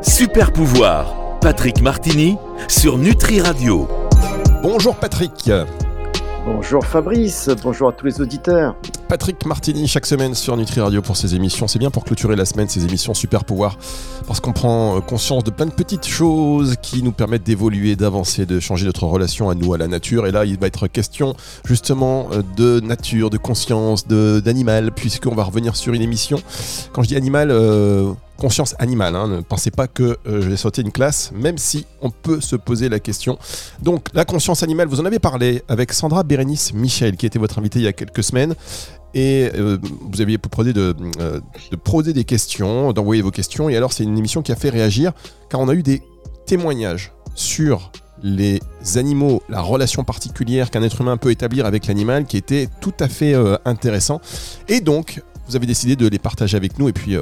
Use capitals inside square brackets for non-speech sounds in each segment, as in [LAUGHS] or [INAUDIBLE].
Super pouvoir, Patrick Martini sur Nutri Radio. Bonjour Patrick. Bonjour Fabrice, bonjour à tous les auditeurs. Martini chaque semaine sur Nutri Radio pour ses émissions. C'est bien pour clôturer la semaine ces émissions super pouvoir parce qu'on prend euh, conscience de plein de petites choses qui nous permettent d'évoluer, d'avancer, de changer notre relation à nous, à la nature. Et là, il va être question justement euh, de nature, de conscience, d'animal, puisqu'on va revenir sur une émission. Quand je dis animal, euh, conscience animale. Hein. Ne pensez pas que je vais sauter une classe, même si on peut se poser la question. Donc, la conscience animale, vous en avez parlé avec Sandra Bérénice Michel, qui était votre invitée il y a quelques semaines. Et euh, vous aviez proposé de, euh, de poser des questions, d'envoyer vos questions. Et alors, c'est une émission qui a fait réagir, car on a eu des témoignages sur les animaux, la relation particulière qu'un être humain peut établir avec l'animal, qui était tout à fait intéressant. Et donc, vous avez décidé de les partager avec nous. Et puis,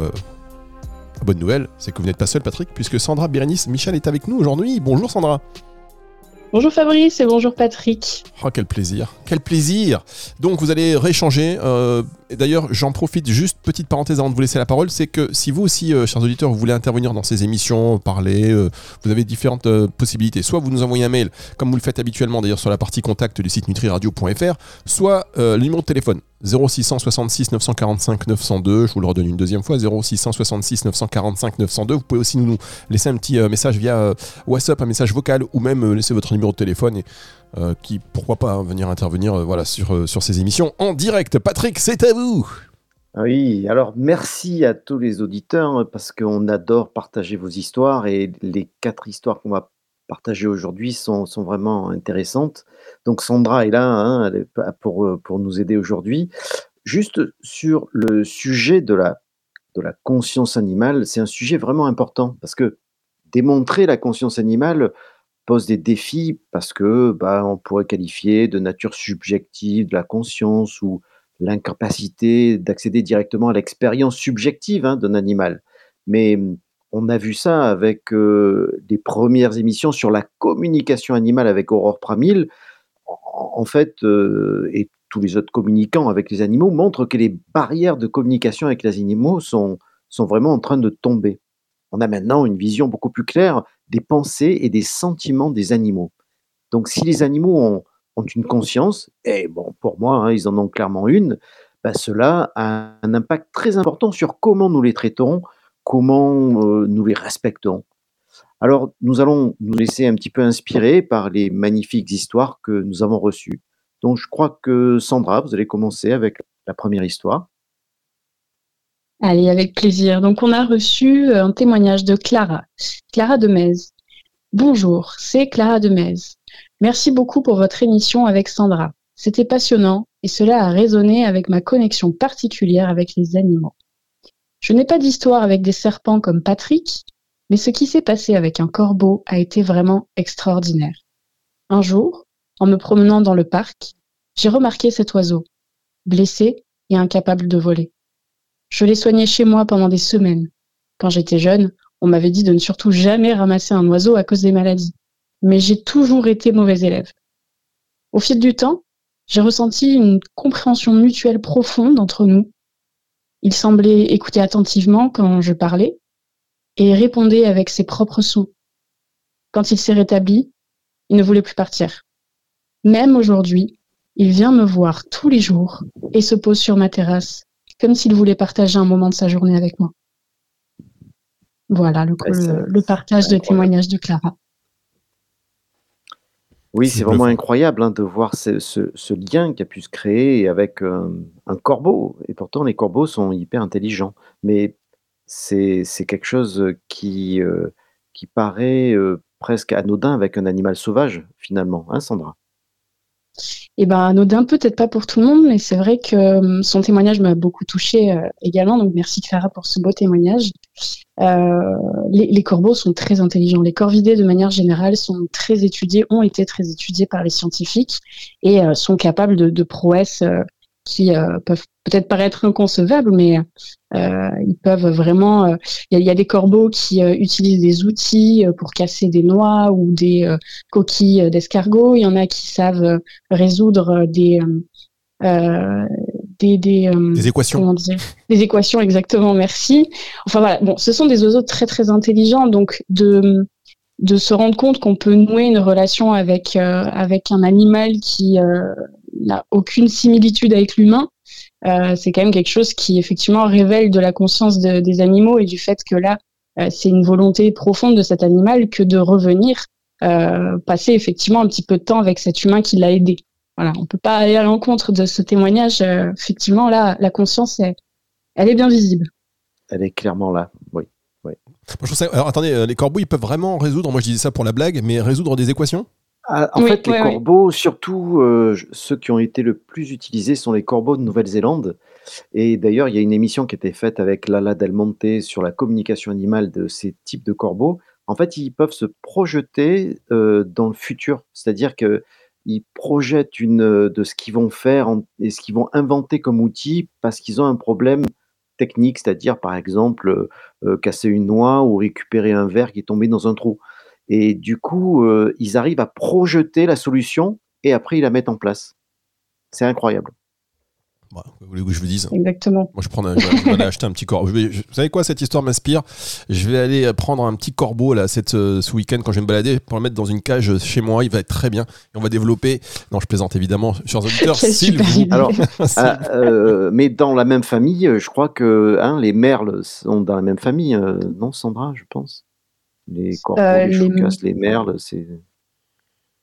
bonne nouvelle, c'est que vous n'êtes pas seul, Patrick, puisque Sandra Bérénice Michel est avec nous aujourd'hui. Bonjour Sandra. Bonjour Fabrice et bonjour Patrick. Oh, quel plaisir, quel plaisir. Donc vous allez rééchanger. Euh, D'ailleurs, j'en profite juste, petite parenthèse avant de vous laisser la parole, c'est que si vous aussi, euh, chers auditeurs, vous voulez intervenir dans ces émissions, parler, euh, vous avez différentes euh, possibilités. Soit vous nous envoyez un mail, comme vous le faites habituellement d'ailleurs sur la partie contact du site nutriradio.fr, soit le numéro de téléphone 0666 945 902, je vous le redonne une deuxième fois, 0666 945 902. Vous pouvez aussi nous laisser un petit message via WhatsApp, un message vocal, ou même laisser votre numéro de téléphone et euh, qui, pourquoi pas, hein, venir intervenir euh, voilà, sur, euh, sur ces émissions en direct. Patrick, c'est à vous oui, alors merci à tous les auditeurs hein, parce qu'on adore partager vos histoires et les quatre histoires qu'on va partager aujourd'hui sont, sont, vraiment intéressantes. Donc Sandra est là hein, pour, pour nous aider aujourd'hui. Juste sur le sujet de la, de la conscience animale, c'est un sujet vraiment important parce que démontrer la conscience animale, pose des défis parce que bah, on pourrait qualifier de nature subjective de la conscience ou l'incapacité d'accéder directement à l'expérience subjective hein, d'un animal. Mais mmh, on a vu ça avec les premières émissions sur la communication animale avec Aurore Pramil. En, fait, et tous les autres communicants avec les animaux montrent que les barrières de communication avec les animaux sont, sont vraiment en train de tomber. On a maintenant une vision beaucoup plus claire des pensées et des sentiments des animaux. Donc si les animaux ont, une conscience, et bon, pour moi, hein, ils en ont clairement une, bah, cela a un impact très important sur comment nous les traitons, comment euh, nous les respectons. Alors, nous allons nous laisser un petit peu inspirer par les magnifiques histoires que nous avons reçues. Donc, je crois que Sandra, vous allez commencer avec la première histoire. Allez, avec plaisir. Donc, on a reçu euh, un témoignage de Clara, Clara de Metz. Bonjour, c'est Clara de Metz. Merci beaucoup pour votre émission avec Sandra. C'était passionnant et cela a résonné avec ma connexion particulière avec les animaux. Je n'ai pas d'histoire avec des serpents comme Patrick, mais ce qui s'est passé avec un corbeau a été vraiment extraordinaire. Un jour, en me promenant dans le parc, j'ai remarqué cet oiseau, blessé et incapable de voler. Je l'ai soigné chez moi pendant des semaines. Quand j'étais jeune, on m'avait dit de ne surtout jamais ramasser un oiseau à cause des maladies. Mais j'ai toujours été mauvais élève. Au fil du temps, j'ai ressenti une compréhension mutuelle profonde entre nous. Il semblait écouter attentivement quand je parlais et répondait avec ses propres sons. Quand il s'est rétabli, il ne voulait plus partir. Même aujourd'hui, il vient me voir tous les jours et se pose sur ma terrasse comme s'il voulait partager un moment de sa journée avec moi. Voilà le, partage de témoignages de Clara. Oui, c'est vraiment incroyable hein, de voir ce, lien qui a pu se créer avec euh, un corbeau. Et pourtant, les corbeaux sont hyper intelligents. Mais c'est quelque chose qui, euh, qui paraît euh, presque anodin avec un animal sauvage, finalement, hein, Sandra? Et eh ben anodin peut-être pas pour tout le monde, mais c'est vrai que euh, son témoignage m'a beaucoup touché euh, également. Donc merci Clara pour ce beau témoignage. Euh, les, corbeaux sont très intelligents. Les corvidés de manière générale sont très étudiés, ont été très étudiés par les scientifiques et sont capables de prouesses qui euh, peuvent peut-être paraître inconcevables, mais euh, ils peuvent vraiment. Euh, il y, a des corbeaux qui utilisent des outils pour casser des noix ou des coquilles d'escargot. Il y en a qui savent résoudre des des, des, des équations. des équations, exactement, merci. Enfin voilà, bon, ce sont des oiseaux très très intelligents, donc de, de se rendre compte qu'on peut nouer une relation avec, avec un animal qui n'a aucune similitude avec l'humain, c'est quand même quelque chose qui effectivement révèle de la conscience des animaux et du fait que là, c'est une volonté profonde de cet animal que de revenir euh, passer effectivement un petit peu de temps avec cet humain qui l'a aidé. Voilà, on peut pas aller à l'encontre de ce témoignage. Euh, effectivement, là, la conscience, elle est bien visible. Elle est clairement là, oui. oui. alors attendez, euh, les corbeaux, ils peuvent vraiment résoudre, moi je disais ça pour la blague, mais résoudre des équations? Ah, en fait, les corbeaux, surtout ceux qui ont été le plus utilisés, sont les corbeaux de Nouvelle-Zélande. Et d'ailleurs, il y a une émission qui a été faite avec Lala Del Monte sur la communication animale de ces types de corbeaux en fait, ils peuvent se projeter dans le futur. C'est-à-dire qu'ils projettent une, de ce qu'ils vont faire et ce qu'ils vont inventer comme outil parce qu'ils ont un problème technique, c'est-à-dire par exemple casser une noix ou récupérer un verre qui est tombé dans un trou. Et du coup, ils arrivent à projeter la solution et après ils la mettent en place. C'est incroyable. Vous voulez que je vous dise? Exactement. Moi, je, prends un, je, vais aller acheter un petit corbeau. vous savez quoi, cette histoire m'inspire? Je vais aller prendre un petit corbeau là, cette, euh, ce week-end quand je vais me balader pour le mettre dans une cage chez moi. Il va être très bien. Et on va développer. Non, je plaisante évidemment, chers [LAUGHS] auditeurs. [LAUGHS] s'il vous... Alors, ah, euh, mais dans la même famille, je crois que hein, les merles sont dans la même famille. Euh, non, Sandra, je pense. Les corbeaux, les choucas, les merles, c'est.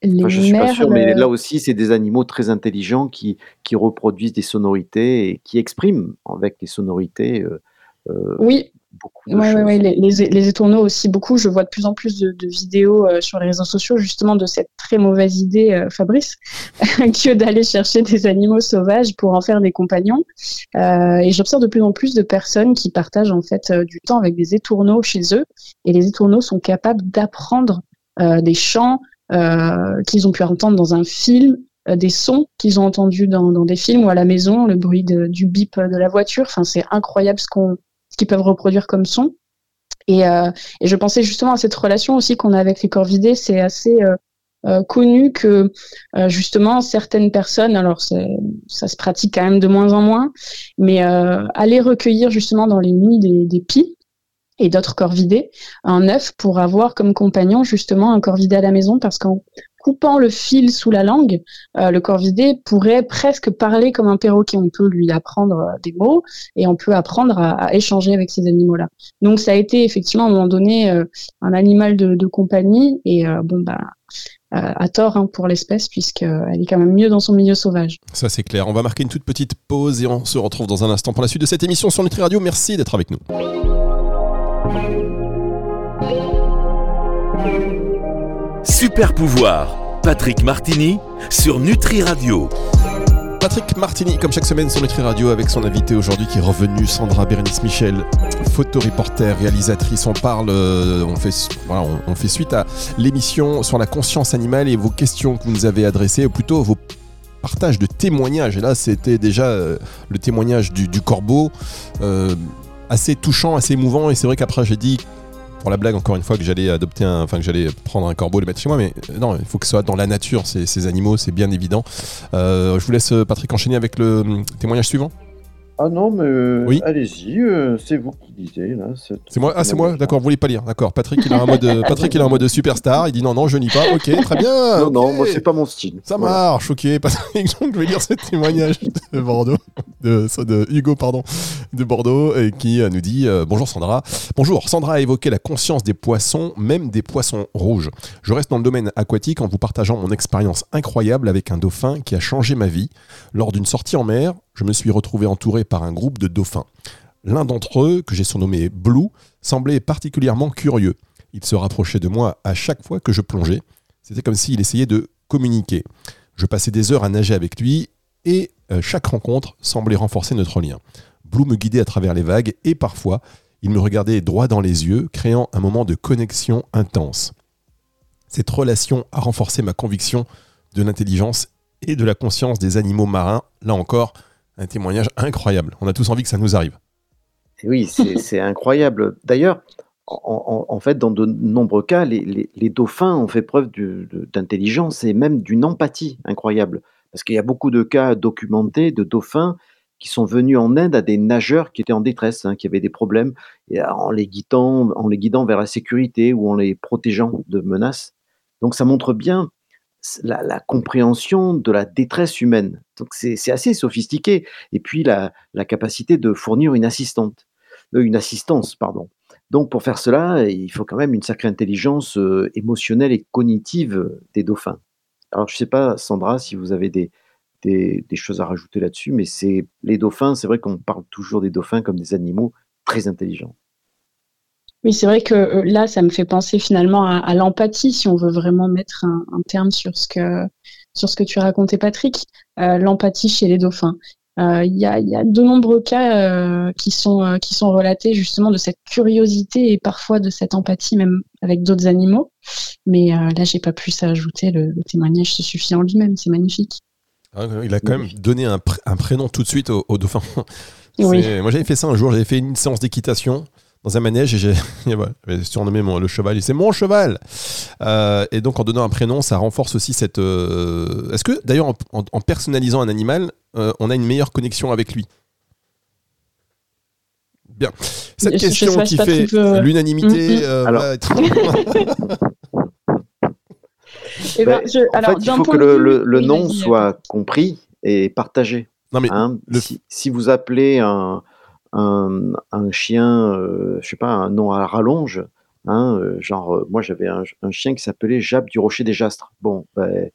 Je je suis pas sûr, mais là aussi, c'est des animaux très intelligents qui, qui reproduisent des sonorités et qui expriment avec les sonorités euh, euh, oui. Beaucoup de choses. Oui, les, les, étourneaux aussi, beaucoup. Je vois de plus en plus de, vidéos euh, sur les réseaux sociaux, justement, de cette très mauvaise idée, Fabrice, [LAUGHS] que d'aller chercher des animaux sauvages pour en faire des compagnons. et j'observe de plus en plus de personnes qui partagent, en fait, du temps avec des étourneaux chez eux. Et les étourneaux sont capables d'apprendre des chants, euh, qu'ils ont pu entendre dans un film, euh, des sons qu'ils ont entendus dans, des films ou à la maison, le bruit du bip de la voiture. Enfin, c'est incroyable ce qu'on, ce qu'ils peuvent reproduire comme son. Et, euh, et, je pensais justement à cette relation aussi qu'on a avec les corvidés. C'est assez connu que justement certaines personnes, alors ça se pratique quand même de moins en moins, mais aller recueillir justement dans les nuits des, des pies, et d'autres corvidés, un œuf pour avoir comme compagnon justement un corvidé à la maison parce qu'en coupant le fil sous la langue, euh, le corvidé pourrait presque parler comme un perroquet. On peut lui apprendre euh, des mots et on peut apprendre à, échanger avec ces animaux-là. Donc ça a été effectivement à un moment donné euh, un animal de, compagnie et bon bah à tort hein, pour l'espèce puisqu'elle est quand même mieux dans son milieu sauvage. Ça c'est clair. On va marquer une toute petite pause et on se retrouve dans un instant pour la suite de cette émission sur Nutri Radio. Merci d'être avec nous. Super pouvoir, Patrick Martini sur Nutri Radio. Patrick Martini, comme chaque semaine sur Nutri Radio, avec son invité aujourd'hui qui est revenu, Sandra Bérénice Michel, photoreporter, réalisatrice. On parle, euh, on, fait, on, fait suite à l'émission sur la conscience animale et vos questions que vous nous avez adressées, ou plutôt vos partages de témoignages. Et là, c'était déjà euh, le témoignage du, corbeau. Euh, assez touchant, assez émouvant. Et c'est vrai qu'après, j'ai dit pour la blague encore une fois que j'allais adopter un, enfin que j'allais prendre un corbeau et le mettre chez moi, mais euh, non, il faut que ce soit dans la nature ces, animaux, c'est bien évident. Euh, je vous laisse Patrick enchaîner avec le hum, témoignage suivant. Ah non, mais euh, oui. allez-y, euh, c'est vous qui lisez là. C'est moi, ah c'est moi, d'accord, vous voulez pas lire, d'accord. Patrick il a un mode, [LAUGHS] Patrick il a un mode superstar, il dit non non je n'y pas, ok très bien. [LAUGHS] Non non, moi c'est pas mon style. Ça marche, ok. [LAUGHS] Patrick, je vais lire ce témoignage de Bordeaux, de, de Hugo pardon, de Bordeaux, et qui euh, nous dit bonjour Sandra. Bonjour, Sandra a évoqué la conscience des poissons, même des poissons rouges. Je reste dans le domaine aquatique en vous partageant mon expérience incroyable avec un dauphin qui a changé ma vie lors d'une sortie en mer je me suis retrouvé entouré par un groupe de dauphins. L'un d'entre eux, que j'ai surnommé Blue, semblait particulièrement curieux. Il se rapprochait de moi à chaque fois que je plongeais. C'était comme s'il essayait de communiquer. Je passais des heures à nager avec lui et euh, chaque rencontre semblait renforcer notre lien. Blue me guidait à travers les vagues et parfois il me regardait droit dans les yeux, créant un moment de connexion intense. Cette relation a renforcé ma conviction de l'intelligence et de la conscience des animaux marins. Là encore, un témoignage incroyable. On a tous envie que ça nous arrive. Oui, [LAUGHS] c'est incroyable. D'ailleurs, en, fait, dans de nombreux cas, les, dauphins ont fait preuve d'intelligence et même d'une empathie incroyable. Parce qu'il y a beaucoup de cas documentés de dauphins qui sont venus en aide à des nageurs qui étaient en détresse, hein, qui avaient des problèmes, et en les guidant, en les guidant vers la sécurité ou en les protégeant de menaces. Donc ça montre bien la, compréhension de la détresse humaine. Donc c'est assez sophistiqué. Et puis la, capacité de fournir une assistante, euh, une assistance, pardon. Donc pour faire cela, il faut quand même une sacrée intelligence euh, émotionnelle et cognitive des dauphins. Alors je ne sais pas, Sandra, si vous avez des, des, choses à rajouter là-dessus, mais c'est les dauphins, c'est vrai qu'on parle toujours des dauphins comme des animaux très intelligents. Oui, c'est vrai que euh, là, ça me fait penser finalement à, l'empathie, si on veut vraiment mettre un, terme sur ce que sur ce que tu racontais, Patrick. Euh, l'empathie chez les dauphins. Euh, il y, a, de nombreux cas qui sont qui sont relatés justement de cette curiosité et parfois de cette empathie même avec d'autres animaux. Mais là, j'ai pas plus à ajouter. Le, témoignage se suffit en lui-même. C'est magnifique. Ah, il a quand même donné un, prénom tout de suite au, au dauphin. [LAUGHS] Moi, j'avais fait ça un jour. J'avais fait une séance d'équitation dans un manège et j'ai [LAUGHS] surnommé mon, le cheval. C'est mon cheval. Euh, et donc en donnant un prénom, ça renforce aussi cette. Euh, est-ce que d'ailleurs en, personnalisant un animal, euh, on a une meilleure connexion avec lui? Bien. Cette question qui fait l'unanimité. [LAUGHS] Eh ben, en fait, il faut que le, nom soit compris et partagé. Non, mais hein, si, vous appelez un, un, chien, euh, je sais pas, un nom à rallonge. Hein, euh, genre, euh, moi j'avais un, chien qui s'appelait Jab du Rocher des Jastres. Bon, ben,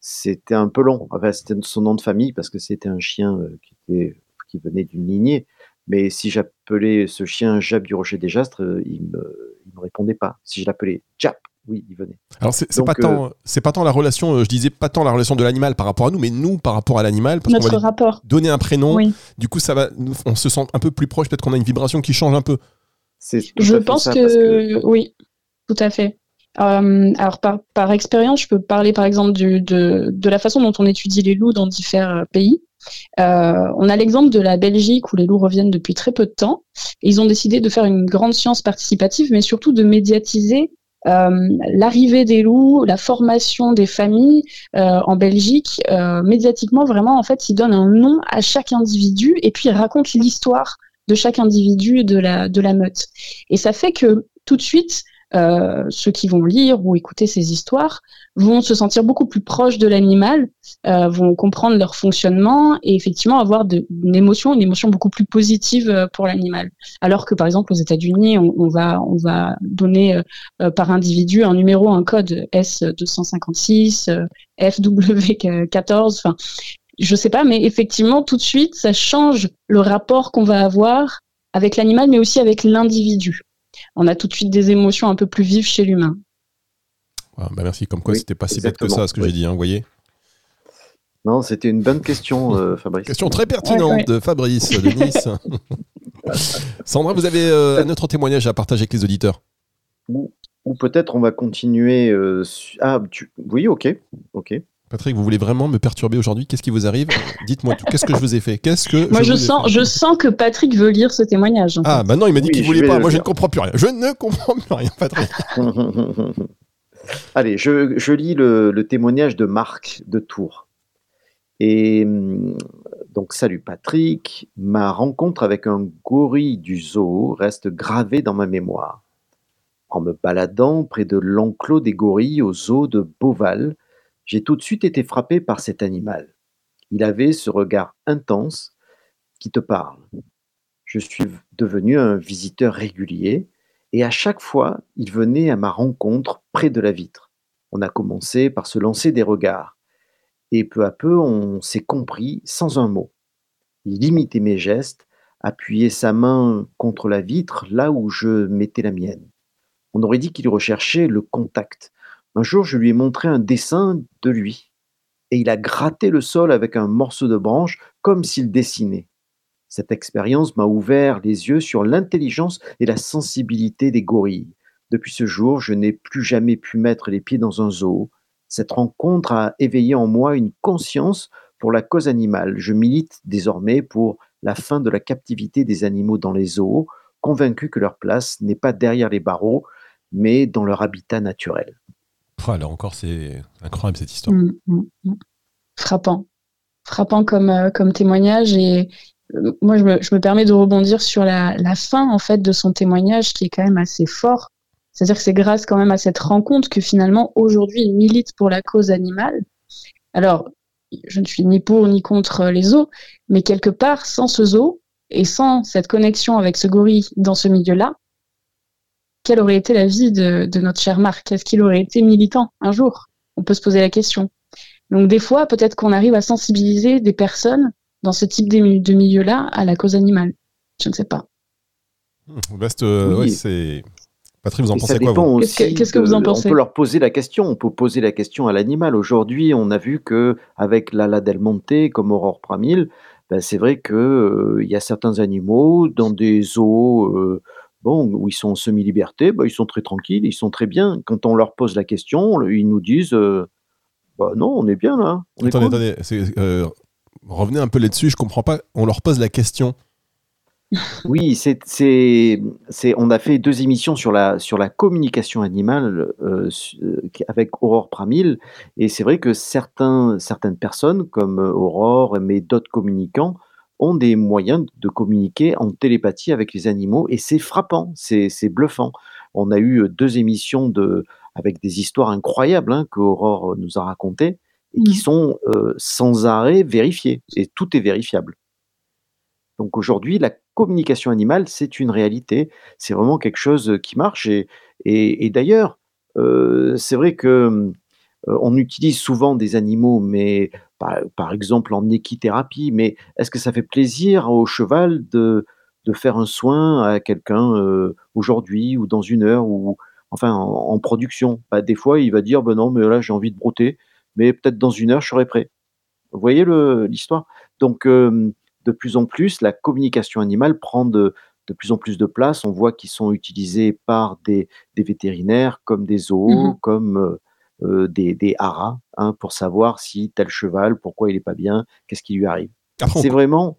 c'était un peu long. c'était son nom de famille parce que c'était un chien qui, était, qui venait d'une lignée. Mais si j'appelais ce chien Jab du Rocher des Jastres, il me, me répondait pas. Si je l'appelais Jab oui, il venait. Alors c'est pas tant euh, c'est pas tant la relation, euh, je disais pas tant la relation de l'animal par rapport à nous, mais nous par rapport à l'animal, parce Notre rapport. Donner un prénom, du coup ça va, on se sent un peu plus proche, peut-être qu'on a une vibration qui change un peu. Je pense que... oui, tout à fait. Euh, alors par, par expérience, je peux parler par exemple de, de, la façon dont on étudie les loups dans différents pays. on a l'exemple de la Belgique où les loups reviennent depuis très peu de temps. ils ont décidé de faire une grande science participative, mais surtout de médiatiser euh, l'arrivée des loups, la formation des familles euh, en Belgique, euh, médiatiquement vraiment en fait, il donne un nom à chaque individu et puis il raconte l'histoire de chaque individu de la de la meute. Et ça fait que tout de suite, euh, ceux qui vont lire ou écouter ces histoires vont se sentir beaucoup plus proches de l'animal, euh, vont comprendre leur fonctionnement et effectivement avoir de, une émotion, une émotion beaucoup plus positive euh, pour l'animal. Alors que par exemple aux États-Unis, on, on, va on va donner euh, par individu un numéro, un code S256, FW14, enfin je sais pas, mais effectivement tout de suite ça change le rapport qu'on va avoir avec l'animal, mais aussi avec l'individu on a tout de suite des émotions un peu plus vives chez l'humain. Ah, bah merci, comme quoi c'était pas si bête que ça ce que j'ai dit, hein, vous voyez Non, c'était une bonne question, euh, [LAUGHS] Fabrice. Question très pertinente de Fabrice de Nice. [LAUGHS] Sandra, vous avez euh, un autre témoignage à partager avec les auditeurs? Ou, peut-être on va continuer. Euh, ah, oui, ok, ok. Patrick, vous voulez vraiment me perturber aujourd'hui? Qu'est-ce qui vous arrive? Dites-moi tout. Qu'est-ce que je vous ai fait? Qu'est-ce que Moi, je, sens, je sens que Patrick veut lire ce témoignage. Ah, maintenant, il m'a dit qu'il voulait pas. Moi, je ne comprends plus rien. Je ne comprends plus rien, Patrick. [LAUGHS] Allez, je, lis le, témoignage de Marc de Tours. Et hum, donc, salut Patrick. Ma rencontre avec un gorille du zoo reste gravée dans ma mémoire. En me baladant près de l'enclos des gorilles au zoo de Beauval, j'ai tout de suite été frappé par cet animal. Il avait ce regard intense qui te parle. Je suis devenu un visiteur régulier et à chaque fois, il venait à ma rencontre près de la vitre. On a commencé par se lancer des regards et peu à peu, on s'est compris sans un mot. Il imitait mes gestes, appuyait sa main contre la vitre là où je mettais la mienne. On aurait dit qu'il recherchait le contact, un jour, je lui ai montré un dessin de lui, et il a gratté le sol avec un morceau de branche comme s'il dessinait. Cette expérience m'a ouvert les yeux sur l'intelligence et la sensibilité des gorilles. Depuis ce jour, je n'ai plus jamais pu mettre les pieds dans un zoo. Cette rencontre a éveillé en moi une conscience pour la cause animale. Je milite désormais pour la fin de la captivité des animaux dans les zoos, convaincu que leur place n'est pas derrière les barreaux, mais dans leur habitat naturel. Oh, là encore, c'est incroyable cette histoire. Mm, mm, mm. Frappant. Frappant comme, euh, comme témoignage et, moi, je me, permets de rebondir sur la, fin en fait de son témoignage, qui est quand même assez fort. C'est-à-dire que c'est grâce quand même à cette rencontre que finalement aujourd'hui il milite pour la cause animale. Alors, je ne suis ni pour ni contre les zoos, mais quelque part, sans ce zoo et sans cette connexion avec ce gorille dans ce milieu-là, quelle aurait été la vie de, notre cher Marc? Est-ce qu'il aurait été militant un jour? On peut se poser la question. Donc des fois, peut-être qu'on arrive à sensibiliser des personnes dans ce type de milieu-là à la cause animale. Je ne sais pas. Best, euh, c'est. Patrick, vous en pensez quoi Qu'est-ce que vous en pensez On peut leur poser la question. On peut poser la question à l'animal. Aujourd'hui, on a vu que avec l'ala del Monte, comme Aurore Pramil, ben, c'est vrai qu'il euh, y a certains animaux dans des zoos euh, bon, où ils sont en semi-liberté, ben, ils sont très tranquilles, ils sont très bien. Quand on leur pose la question, ils nous disent bah, non, on est bien là. attendez, attendez revenez un peu là-dessus, je comprends pas. On leur pose la question. Oui, c'est, c'est, on a fait deux émissions sur la, sur la communication animale euh, euh, avec Aurore Pramil, et c'est vrai que certains, certaines personnes, comme euh, Aurore, mais d'autres communicants, ont des moyens de communiquer en télépathie avec les animaux, et c'est frappant, c'est, bluffant. On a eu deux émissions de, avec des histoires incroyables hein, que Aurore nous a racontées, et qui mmh. sont sans arrêt vérifiés. Et tout est vérifiable. Donc aujourd'hui, la communication animale, c'est une réalité. C'est vraiment quelque chose qui marche. Et, et, d'ailleurs, c'est vrai que on utilise souvent des animaux, mais par, exemple en équithérapie. Mais est-ce que ça fait plaisir au cheval de, de faire un soin à quelqu'un aujourd'hui ou dans une heure ou enfin en, production? Bah, Des fois, il va dire ben non, mais là j'ai envie de brouter mais peut-être dans une heure, je serai prêt. Vous voyez l'histoire? Donc, euh, de plus en plus, la communication animale prend de, plus en plus de place. On voit qu'ils sont utilisés par des, vétérinaires comme des zoos, mmh comme euh, euh, des, des haras, hein, pour savoir si tel cheval, pourquoi il n'est pas bien, qu'est-ce qui lui arrive. C'est vraiment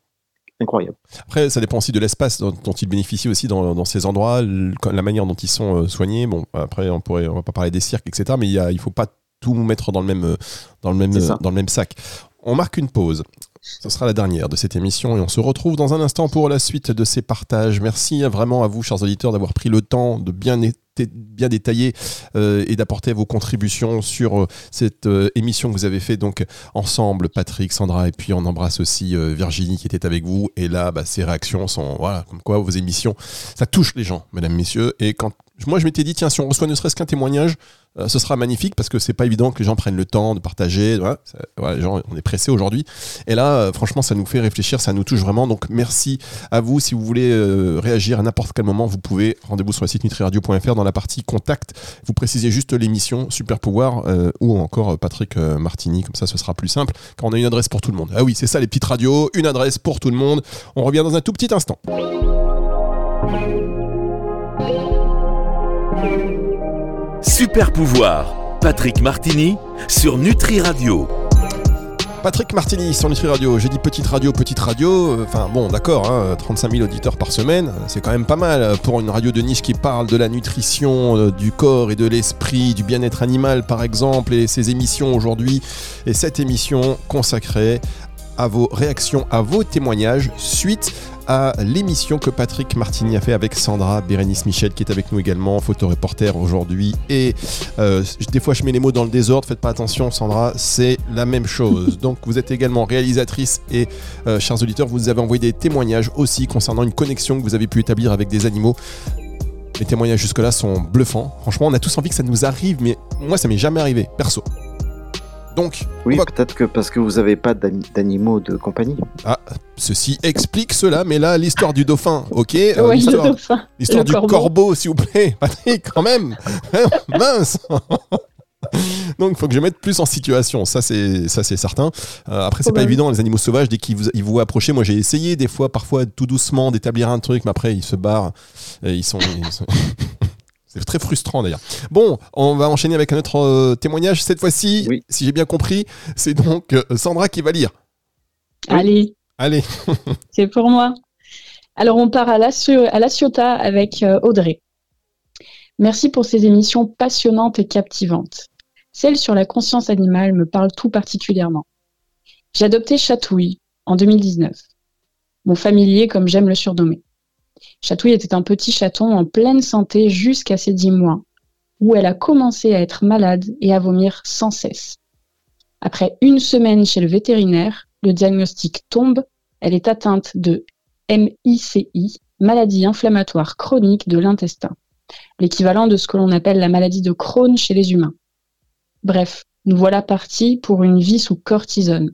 incroyable. Après, ça dépend aussi de l'espace dont, ils bénéficient aussi dans, ces endroits, la manière dont ils sont soignés. Bon, après, on pourrait, on va pas parler des cirques, etc. Mais il ne faut pas tout mettre dans le même, dans le même, dans le même sac. On marque une pause. Ce sera la dernière de cette émission et on se retrouve dans un instant pour la suite de ces partages. Merci vraiment à vous, chers auditeurs, d'avoir pris le temps de bien, bien détailler euh, et d'apporter vos contributions sur euh, cette euh, émission que vous avez fait donc ensemble, Patrick, Sandra, et puis on embrasse aussi Virginie qui était avec vous. Et là, bah, ces réactions sont, voilà, comme quoi vos émissions, ça touche les gens, mesdames, messieurs. Et quand moi je m'étais dit, tiens, si on reçoit ne serait-ce qu'un témoignage, euh, ce sera magnifique parce que c'est pas évident que les gens prennent le temps de partager. les gens, on est pressé aujourd'hui. Et là, euh, franchement, ça nous fait réfléchir, ça nous touche vraiment. Donc merci à vous. Si vous voulez euh, réagir à n'importe quel moment, vous pouvez. Rendez-vous sur le site nutriradio.fr dans la partie contact. Vous précisez juste l'émission Super Pouvoir ou encore Patrick Martini. Comme ça, ce sera plus simple car on a une adresse pour tout le monde. Ah oui, c'est ça les petites radios, une adresse pour tout le monde. On revient dans un tout petit instant. Super pouvoir, Patrick Martini sur Nutri Radio. Patrick Martini sur Nutri Radio. J'ai dit petite radio, petite radio. Euh, enfin bon, d'accord, 35 hein, 000 auditeurs par semaine, c'est quand même pas mal pour une radio de niche qui parle de la nutrition, euh, du corps et de l'esprit, du bien-être animal par exemple, et ces émissions aujourd'hui, et cette émission consacrée à vos réactions, à vos témoignages suite à l'émission que Patrick Martini a fait avec Sandra Bérénice Michel qui est avec nous également, photoreporter aujourd'hui. Et euh, des fois je mets les mots dans le désordre, faites pas attention Sandra, c'est la même chose. [LAUGHS] Donc vous êtes également réalisatrice et euh, chers auditeurs, vous avez envoyé des témoignages aussi concernant une connexion que vous avez pu établir avec des animaux. Les témoignages jusque-là sont bluffants. Franchement, on a tous envie que ça nous arrive, mais moi ça m'est jamais arrivé, perso. Donc, oui, peut-être que parce que vous n'avez pas d'animaux de compagnie. Ah, ceci explique cela, mais là, l'histoire du dauphin, ok? Euh, L'histoire du corbeau, s'il vous plaît. [LAUGHS] Patrick, quand même [LAUGHS] Mince [LAUGHS] Donc, il faut que je mette plus en situation. Ça, c'est ça, c'est certain. Euh, après, c'est pas évident. Les animaux sauvages, dès qu'ils vous, ils vous approchent, moi, j'ai essayé des fois, parfois, tout doucement, d'établir un truc, mais après, ils se barrent. Et ils sont... Ils sont... C'est très frustrant d'ailleurs. Bon, on va enchaîner avec un autre euh, témoignage. Cette fois-ci, si j'ai bien compris, c'est donc euh, Sandra qui va lire. Allez. Allez. [LAUGHS] c'est pour moi. Alors, on part à la, à la Ciotat avec euh, Audrey. Merci pour ces émissions passionnantes et captivantes. Celle sur la conscience animale me parle tout particulièrement. J'ai adopté Chatouille en 2019. mon familier comme j'aime le surnommer. Chatouille était un petit chaton en pleine santé jusqu'à ses dix mois, où elle a commencé à être malade et à vomir sans cesse. Après une semaine chez le vétérinaire, le diagnostic tombe, elle est atteinte de MICI, maladie inflammatoire chronique de l'intestin, l'équivalent de ce que l'on appelle la maladie de Crohn chez les humains. Bref, nous voilà partis pour une vie sous cortisone.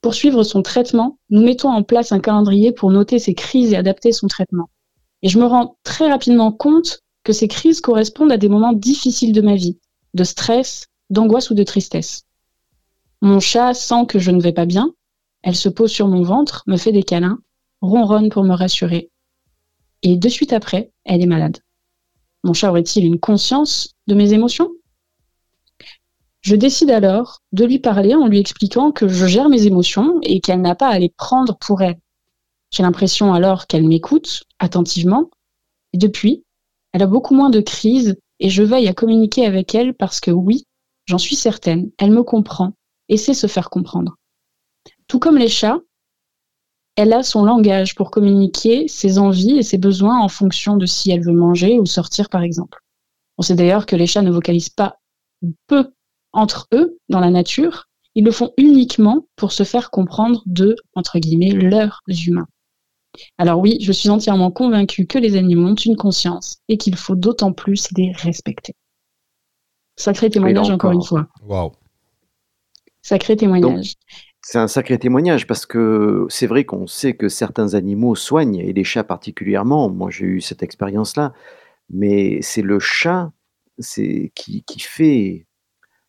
Pour suivre son traitement, nous mettons en place un calendrier pour noter ses crises et adapter son traitement. Et je me rends très rapidement compte que ces crises correspondent à des moments difficiles de ma vie, de stress, d'angoisse ou de tristesse. Mon chat sent que je ne vais pas bien, elle se pose sur mon ventre, me fait des câlins, ronronne pour me rassurer. Et de suite après, elle est malade. Mon chat aurait-il une conscience de mes émotions? Je décide alors de lui parler en lui expliquant que je gère mes émotions et qu'elle n'a pas à les prendre pour elle. J'ai l'impression alors qu'elle m'écoute attentivement. Et depuis, elle a beaucoup moins de crises et je veille à communiquer avec elle parce que oui, j'en suis certaine, elle me comprend et sait se faire comprendre. Tout comme les chats, elle a son langage pour communiquer ses envies et ses besoins en fonction de si elle veut manger ou sortir, par exemple. On sait d'ailleurs que les chats ne vocalisent pas peu entre eux dans la nature, ils le font uniquement pour se faire comprendre de, entre guillemets, leurs humains. Alors oui, je suis entièrement convaincue que les animaux ont une conscience et qu'il faut d'autant plus les respecter. Sacré témoignage encore, une fois. Waouh. Sacré témoignage. C'est un sacré témoignage parce que c'est vrai qu'on sait que certains animaux soignent et les chats particulièrement. Moi, j'ai eu cette expérience-là, mais c'est le chat c'est qui, fait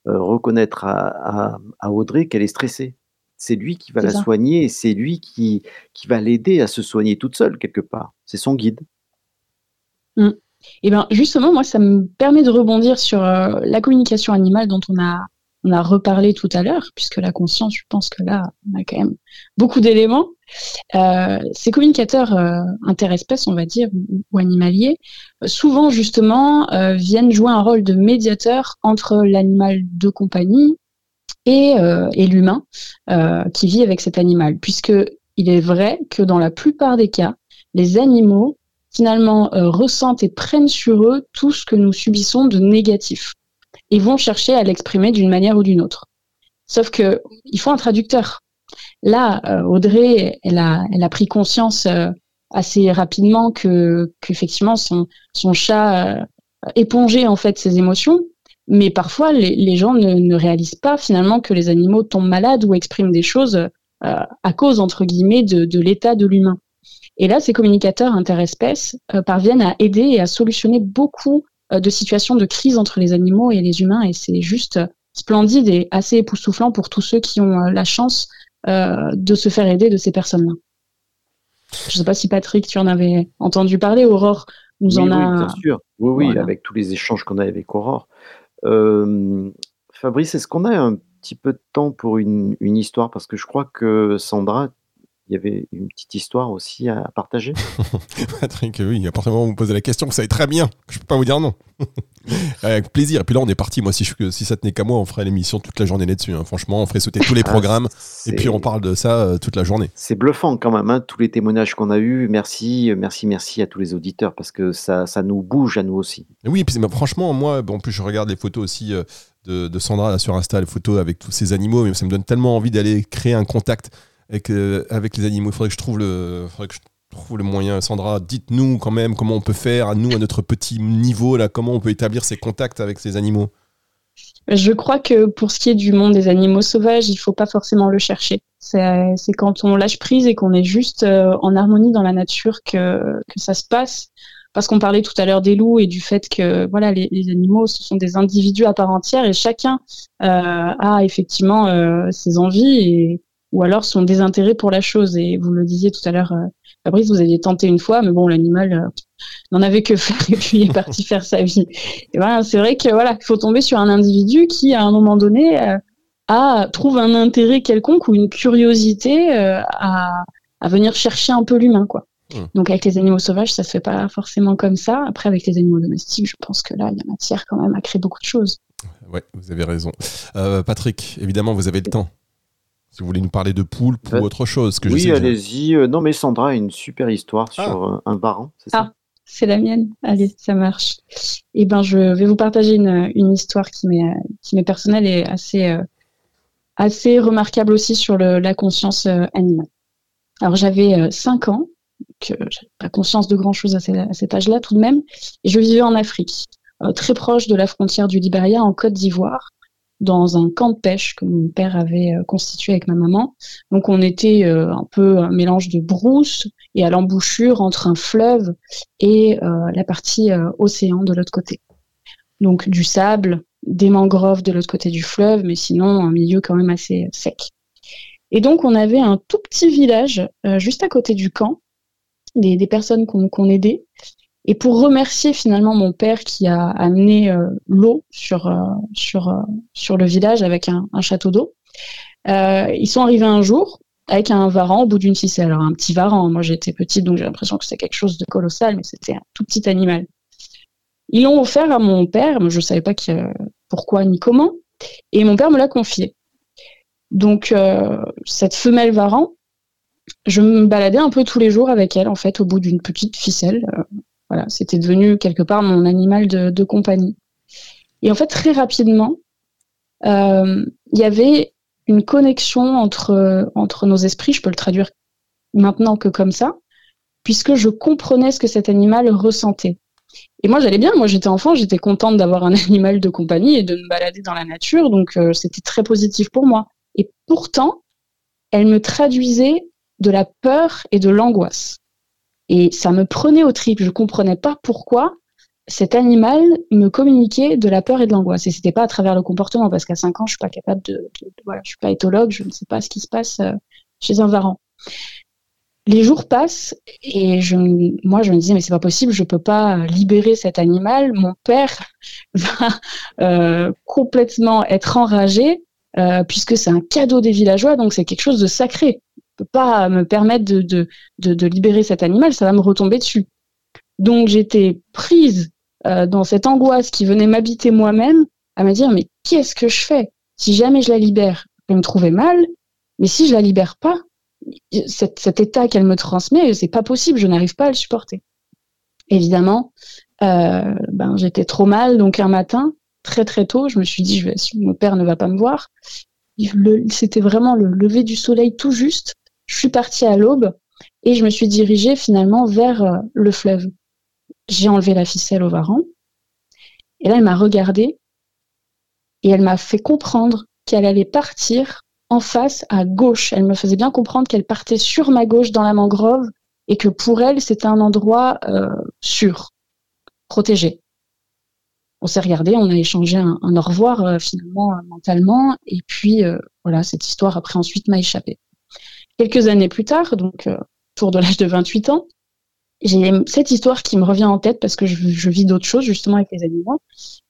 reconnaître à Audrey qu'elle est stressée. C'est lui qui va la soigner et c'est lui qui, qui va l'aider à se soigner toute seule quelque part. C'est son guide. Et mmh. eh ben justement, moi, ça me permet de rebondir sur euh, la communication animale dont on a, on a reparlé tout à l'heure, puisque la conscience, je pense que là, on a quand même beaucoup d'éléments. Euh, ces communicateurs euh, interespèces, on va dire, ou, animaliers, souvent justement viennent jouer un rôle de médiateur entre l'animal de compagnie euh, et, l'humain euh, qui vit avec cet animal. Puisque il est vrai que dans la plupart des cas, les animaux finalement euh, ressentent et prennent sur eux tout ce que nous subissons de négatif et vont chercher à l'exprimer d'une manière ou d'une autre. Sauf que il faut un traducteur. Là, Audrey, elle a, elle a pris conscience assez rapidement que qu'effectivement son son chat épongeait en fait ses émotions mais parfois, les, gens ne, réalisent pas finalement que les animaux tombent malades ou expriment des choses euh, à cause, entre guillemets, de, l'état de l'humain. Et là, ces communicateurs interespèces euh, parviennent à aider et à solutionner beaucoup euh, de situations de crise entre les animaux et les humains. Et c'est juste splendide et assez époustouflant pour tous ceux qui ont la chance de se faire aider de ces personnes-là. Je ne sais pas si Patrick, tu en avais entendu parler. Aurore nous en a. Oui, bien sûr. Oui, oui, avec tous les échanges qu'on a avec Aurore. Fabrice, est-ce qu'on a un petit peu de temps pour une, histoire? Parce que je crois que Sandra, il y avait une petite histoire aussi à partager? [LAUGHS] Patrick, oui, à partir du moment où vous me posez la question, vous savez très bien que je ne peux pas vous dire non. [LAUGHS] Avec plaisir. Et puis là, on est parti. Moi, si, je, si ça tenait qu'à moi, on ferait l'émission toute la journée là-dessus. Hein. Franchement, on ferait sauter tous les ah, [LAUGHS] programmes. et puis, on parle de ça euh, toute la journée. C'est bluffant quand même, hein, tous les témoignages qu'on a eus. Merci, merci, merci à tous les auditeurs parce que ça, ça nous bouge à nous aussi. oui, et puis, franchement, moi, bon, en plus, je regarde les photos aussi. Euh, de, de, Sandra sur Insta, les photos avec tous ces animaux, mais ça me donne tellement envie d'aller créer un contact avec, euh, avec les animaux. Il faudrait que je trouve le, faudrait que je trouve le moyen. Sandra, dites-nous quand même comment on peut faire, à nous, à notre petit niveau, là, comment on peut établir ces contacts avec ces animaux? Je crois que pour ce qui est du monde des animaux sauvages, il ne faut pas forcément le chercher. C'est quand on lâche prise et qu'on est juste euh, en harmonie dans la nature que, que ça se passe. Parce qu'on parlait tout à l'heure des loups et du fait que voilà les, animaux ce sont des individus à part entière et chacun euh, a effectivement ses envies ou alors son désintérêt pour la chose. Et vous le disiez tout à l'heure, euh, Fabrice, vous aviez tenté une fois, mais bon, l'animal euh, [LAUGHS] n'en avait que faire et puis il est parti faire sa vie. Et voilà, c'est vrai que voilà, il faut tomber sur un individu qui, à un moment donné, euh, a, trouve un intérêt quelconque ou une curiosité à, à venir chercher un peu l'humain, quoi. Mmh. Donc avec les animaux sauvages, ça se fait pas forcément comme ça. Après, avec les animaux domestiques, je pense que là, il y a matière quand même à créer beaucoup de choses. Ouais, vous avez raison. Patrick, évidemment, vous avez le temps Si vous voulez nous parler de poulpe ou autre chose. Que oui, allez-y. non, mais Sandra a une super histoire ah. sur un varan, c'est ça? Ah, c'est la mienne. Allez, ça marche. Eh ben, je vais vous partager une, une histoire qui m'est qui m'est personnelle et assez assez remarquable aussi sur le, la conscience animale. Alors j'avais 5 ans que j'avais pas conscience de grand chose à, cet âge-là tout de même. Et je vivais en Afrique, euh, très proche de la frontière du Libéria, en Côte d'Ivoire, dans un camp de pêche que mon père avait euh, constitué avec ma maman. Donc on était euh, un peu un mélange de brousse et à l'embouchure entre un fleuve et la partie océan de l'autre côté. Donc du sable, des mangroves de l'autre côté du fleuve, mais sinon un milieu quand même assez sec. Et donc on avait un tout petit village juste à côté du camp des, personnes qu'on aidait. Et pour remercier finalement mon père qui a amené euh, l'eau sur, euh, sur, euh, sur le village avec un, château d'eau, ils sont arrivés un jour avec un varan au bout d'une ficelle. Alors un petit varan, moi j'étais petite donc j'ai l'impression que c'était quelque chose de colossal, mais c'était un tout petit animal. Ils l'ont offert à mon père, mais je ne savais pas pourquoi ni comment, et mon père me l'a confié. Donc cette femelle varan, je me baladais un peu tous les jours avec elle, en fait, au bout d'une petite ficelle. Voilà, c'était devenu quelque part mon animal de, compagnie. Et en fait, très rapidement, euh, il y avait une connexion entre, entre nos esprits, je peux le traduire maintenant que comme ça, puisque je comprenais ce que cet animal ressentait. Et moi, j'allais bien. Moi, j'étais enfant, j'étais contente d'avoir un [LAUGHS] animal de compagnie et de me balader dans la nature, donc euh, c'était très positif pour moi. Et pourtant, elle me traduisait de la peur et de l'angoisse. Et ça me prenait au trip. Je comprenais pas pourquoi cet animal me communiquait de la peur et de l'angoisse. Et c'était pas à travers le comportement, parce qu'à 5 ans, je suis pas capable de, voilà, je suis pas éthologue, je ne sais pas ce qui se passe euh, chez un varan. Les jours passent et je, moi, je me disais, mais c'est pas possible, je peux pas libérer cet animal. Mon père [LAUGHS] va euh, complètement être enragé, euh, puisque c'est un cadeau des villageois, donc c'est quelque chose de sacré peux pas me permettre de, de, de, libérer cet animal, ça va me retomber dessus. Donc j'étais prise euh, dans cette angoisse qui venait m'habiter moi-même, à me dire mais qu'est-ce que je fais? Si jamais je la libère, je me trouver mal, mais si je la libère pas, cet, cet état qu'elle me transmet, c'est pas possible, je n'arrive pas à le supporter. Évidemment, euh, ben j'étais trop mal, donc un matin, très très tôt, je me suis dit, je vais, mon père ne va pas me voir. C'était vraiment le lever du soleil tout juste. Je suis partie à l'aube et je me suis dirigée finalement vers euh, le fleuve. J'ai enlevé la ficelle au varan et là elle m'a regardée et elle m'a fait comprendre qu'elle allait partir en face à gauche. Elle me faisait bien comprendre qu'elle partait sur ma gauche dans la mangrove et que pour elle c'était un endroit euh, sûr, protégé. On s'est regardé, on a échangé un, au revoir euh, finalement mentalement et puis voilà cette histoire après ensuite m'a échappé. Quelques années plus tard, donc euh, autour de l'âge de 28 ans, j'ai cette histoire qui me revient en tête parce que je, vis d'autres choses justement avec les animaux.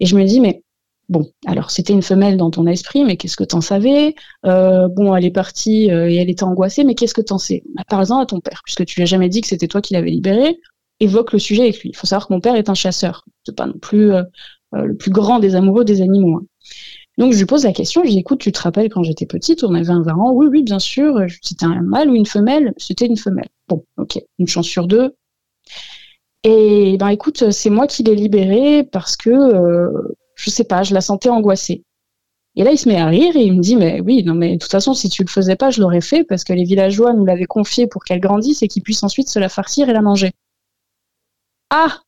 Et je me dis, mais bon, alors c'était une femelle dans ton esprit, mais qu'est-ce que t'en savais? Euh, Bon, elle est partie euh, et elle était angoissée, mais qu'est-ce que t'en sais? Bah, Parle-en à ton père, puisque tu lui as jamais dit que c'était toi qui l'avais libéré. Évoque le sujet avec lui. Il faut savoir que mon père est un chasseur. C'est pas non plus le plus grand des amoureux des animaux. Hein. Donc je lui pose la question, je lui dis écoute, tu te rappelles quand j'étais petite, on avait un varan? Oui, oui, bien sûr. C'était un mâle ou une femelle? C'était une femelle. Bon, ok, une chance sur deux. Et ben écoute, c'est moi qui l'ai libérée parce que euh, je sais pas, je la sentais angoissée. Et là, il se met à rire et il me dit mais oui, non mais de toute façon, si tu le faisais pas, je l'aurais fait parce que les villageois nous l'avaient confiée pour qu'elle grandisse et qu'ils puissent ensuite se la farcir et la manger. Ah,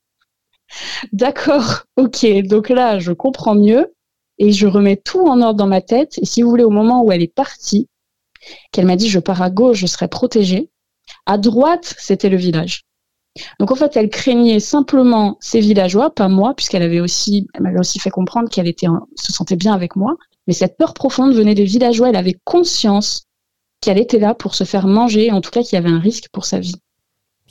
d'accord, ok. Donc là, je comprends mieux et je remets tout en ordre dans ma tête. Et si vous voulez, au moment où elle est partie, qu'elle m'a dit je pars à gauche, je serai protégée. À droite, c'était le village. Donc en fait, elle craignait simplement ses villageois, pas moi, puisqu'elle avait aussi, elle m'avait aussi fait comprendre qu'elle était, se sentait bien avec moi. Mais cette peur profonde venait des villageois. Elle avait conscience qu'elle était là pour se faire manger, en tout cas qu'il y avait un risque pour sa vie.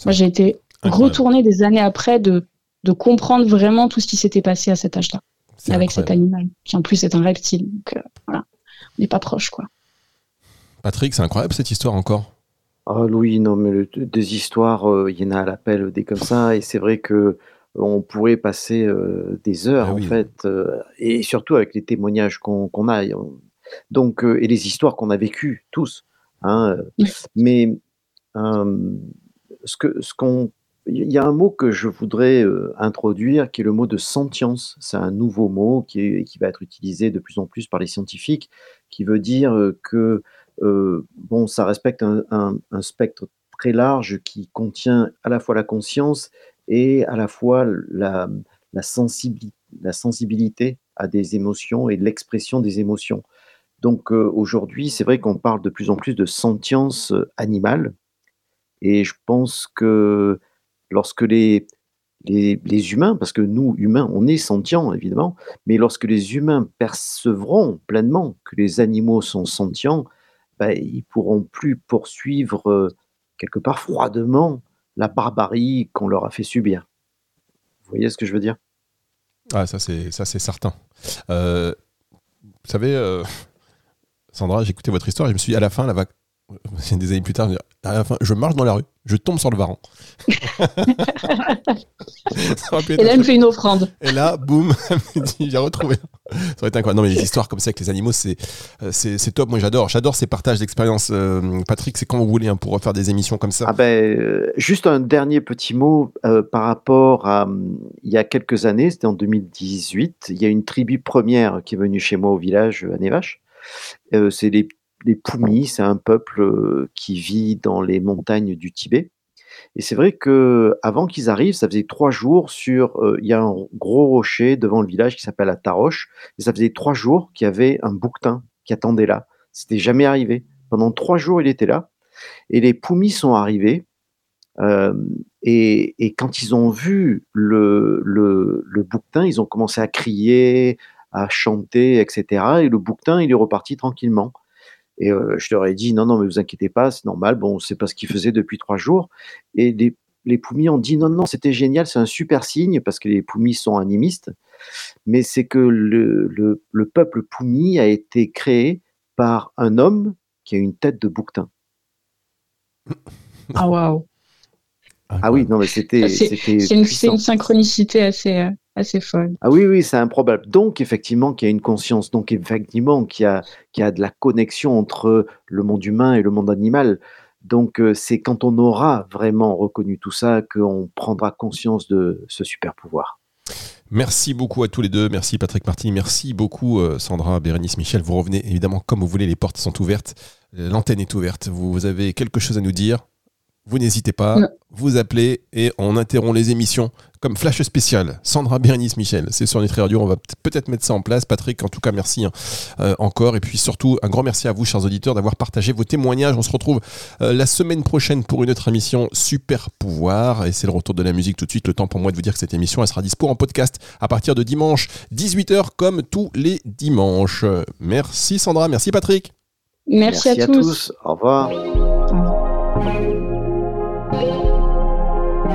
Moi, j'ai été retournée des années après de, de comprendre vraiment tout ce qui s'était passé à cet âge-là avec cet animal, qui en plus est un reptile. Donc euh, voilà, on n'est pas proche, quoi. Patrick, c'est incroyable cette histoire encore. Ah Louis, non, mais des histoires, euh, il y en a à l'appel des comme ça, et c'est vrai que euh, on pourrait passer des heures ah en fait, et surtout avec les témoignages qu'on a. Donc, et les histoires qu'on a vécues tous. Hein, Mais ce que ce qu'on il y a un mot que je voudrais introduire qui est le mot de sentience. C'est un nouveau mot qui, va être utilisé de plus en plus par les scientifiques, qui veut dire que bon, ça respecte un, spectre très large qui contient à la fois la conscience et à la fois la, la, la sensibilité à des émotions et l'expression des émotions. Donc aujourd'hui, c'est vrai qu'on parle de plus en plus de sentience animale, et je pense que lorsque les, les, humains, parce que nous, humains, on est sentients, évidemment, mais lorsque les humains percevront pleinement que les animaux sont sentients, ben, ils pourront plus poursuivre euh, quelque part froidement la barbarie qu'on leur a fait subir. Vous voyez ce que je veux dire? Ah, ça c'est ça c'est certain. Euh, vous savez, euh, Sandra, j'ai écouté votre histoire et je me suis dit, à la fin, la vague, [LAUGHS] des années plus tard, je marche dans la rue, je tombe sur le varan. et là, elle me fait une offrande. Et là, boum, [LAUGHS] j'ai retrouvé. Ça aurait été incroyable. Non, mais les histoires comme ça avec les animaux, c'est, euh, c'est, top. Moi, j'adore. J'adore ces partages d'expériences. Euh, Patrick, c'est quand vous voulez hein, pour refaire des émissions comme ça. Ah ben, euh, juste un dernier petit mot par rapport à il y a quelques années, c'était en 2018. Il y a une tribu première qui est venue chez moi au village à Nevache. c'est les les Poumis, c'est un peuple euh, qui vit dans les montagnes du Tibet. Et c'est vrai que avant qu'ils arrivent, ça faisait trois jours sur. Euh, il y a un gros rocher devant le village qui s'appelle la Taroche. Et ça faisait trois jours qu'il y avait un bouquetin qui attendait là. C'était jamais arrivé. Pendant trois jours, il était là. Et les Poumis sont arrivés. Euh, et, quand ils ont vu le, le, le, bouquetin, ils ont commencé à crier, à chanter, etc. Et le bouquetin, il est reparti tranquillement. Et je leur ai dit non, non, mais vous inquiétez pas, c'est normal. Bon, c'est pas ce qu'ils faisaient depuis trois jours. Et les, les Poumis ont dit non, non, c'était génial, c'est un super signe parce que les Poumis sont animistes. Mais c'est que le, le, le, peuple Poumi a été créé par un homme qui a une tête de bouquetin. Ah waouh! Ah oui, non, mais c'était. C'est une, une, synchronicité assez, assez folle. Ah oui, oui, c'est improbable. Donc, effectivement, qu'il y a une conscience, donc, effectivement, qu'il y, a, qu'il y a de la connexion entre le monde humain et le monde animal. Donc, euh, c'est quand on aura vraiment reconnu tout ça qu'on prendra conscience de ce super pouvoir. Merci beaucoup à tous les deux. Merci Patrick Martin. Merci beaucoup euh, Sandra, Bérénice, Michel. Vous revenez évidemment comme vous voulez. Les portes sont ouvertes. L'antenne est ouverte. Vous avez quelque chose à nous dire? Vous n'hésitez pas, vous appelez et on interrompt les émissions comme flash spécial. Sandra Bérénice Michel, c'est sur Nutri Radio, on va peut-être mettre ça en place. Patrick, en tout cas, merci hein, euh, encore. Et puis surtout, un grand merci à vous, chers auditeurs, d'avoir partagé vos témoignages. On se retrouve euh, la semaine prochaine pour une autre émission Super Pouvoir. Et c'est le retour de la musique tout de suite. Le temps pour moi de vous dire que cette émission, elle sera dispo en podcast à partir de dimanche 18h comme tous les dimanches. Merci Sandra, merci Patrick. Merci, à, tous. Au revoir.